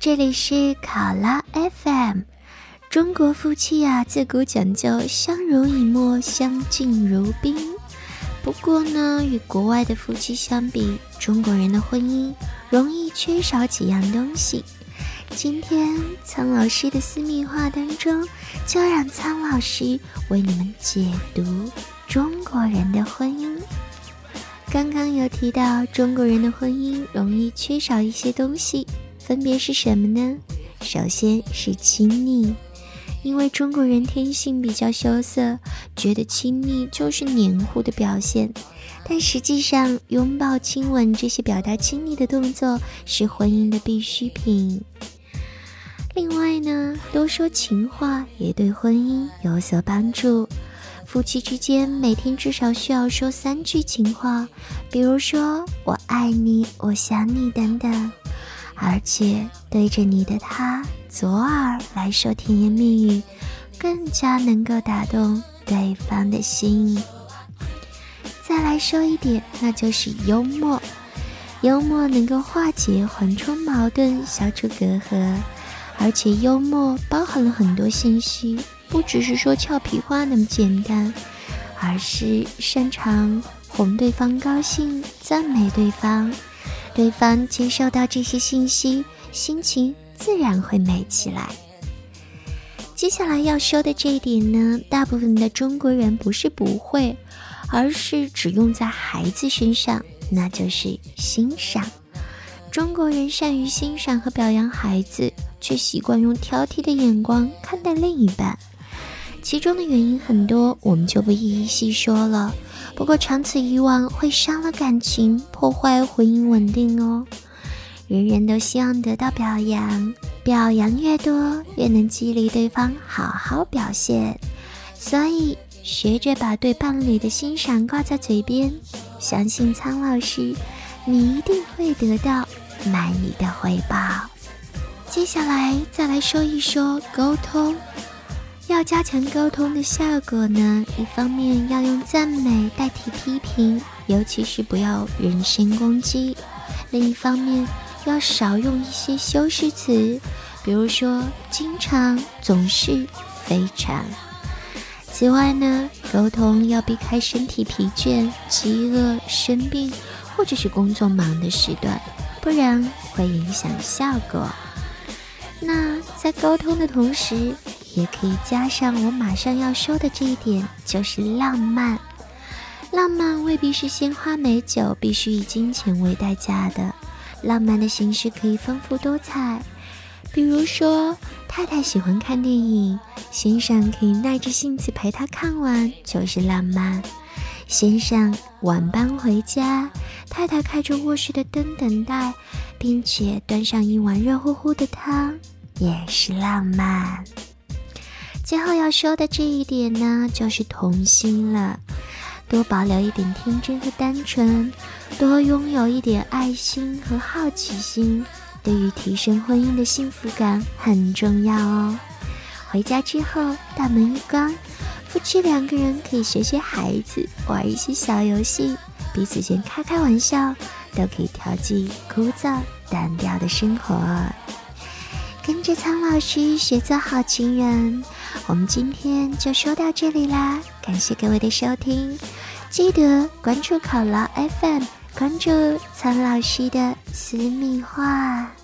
这里是考拉 FM。中国夫妻呀，自古讲究相濡以沫、相敬如宾。不过呢，与国外的夫妻相比，中国人的婚姻容易缺少几样东西。今天苍老师的私密话当中，就让苍老师为你们解读中国人的婚姻。刚刚有提到中国人的婚姻容易缺少一些东西，分别是什么呢？首先是亲密，因为中国人天性比较羞涩，觉得亲密就是黏糊的表现。但实际上，拥抱、亲吻这些表达亲密的动作是婚姻的必需品。另外呢，多说情话也对婚姻有所帮助。夫妻之间每天至少需要说三句情话，比如说“我爱你”“我想你”等等，而且对着你的他左耳来说甜言蜜语，更加能够打动对方的心。再来说一点，那就是幽默，幽默能够化解、缓冲矛盾、消除隔阂，而且幽默包含了很多信息。不只是说俏皮话那么简单，而是擅长哄对方高兴、赞美对方，对方接收到这些信息，心情自然会美起来。接下来要说的这一点呢，大部分的中国人不是不会，而是只用在孩子身上，那就是欣赏。中国人善于欣赏和表扬孩子，却习惯用挑剔的眼光看待另一半。其中的原因很多，我们就不一一细说了。不过长此以往会伤了感情，破坏婚姻稳定哦。人人都希望得到表扬，表扬越多，越能激励对方好好表现。所以学着把对伴侣的欣赏挂在嘴边，相信苍老师，你一定会得到满意的回报。接下来再来说一说沟通。要加强沟通的效果呢，一方面要用赞美代替批评，尤其是不要人身攻击；另一方面要少用一些修饰词，比如说经常、总是、非常。此外呢，沟通要避开身体疲倦、饥饿、生病或者是工作忙的时段，不然会影响效果。那在沟通的同时，也可以加上我马上要说的这一点，就是浪漫。浪漫未必是鲜花美酒，必须以金钱为代价的。浪漫的形式可以丰富多彩，比如说太太喜欢看电影，先生可以耐着性子陪她看完，就是浪漫。先生晚班回家，太太开着卧室的灯等待，并且端上一碗热乎乎的汤，也是浪漫。最后要说的这一点呢，就是童心了。多保留一点天真和单纯，多拥有一点爱心和好奇心，对于提升婚姻的幸福感很重要哦。回家之后，大门一关，夫妻两个人可以学学孩子，玩一些小游戏，彼此间开开玩笑，都可以调剂枯燥单调的生活。跟着苍老师学做好情人，我们今天就说到这里啦！感谢各位的收听，记得关注考拉 FM，关注苍老师的私密话。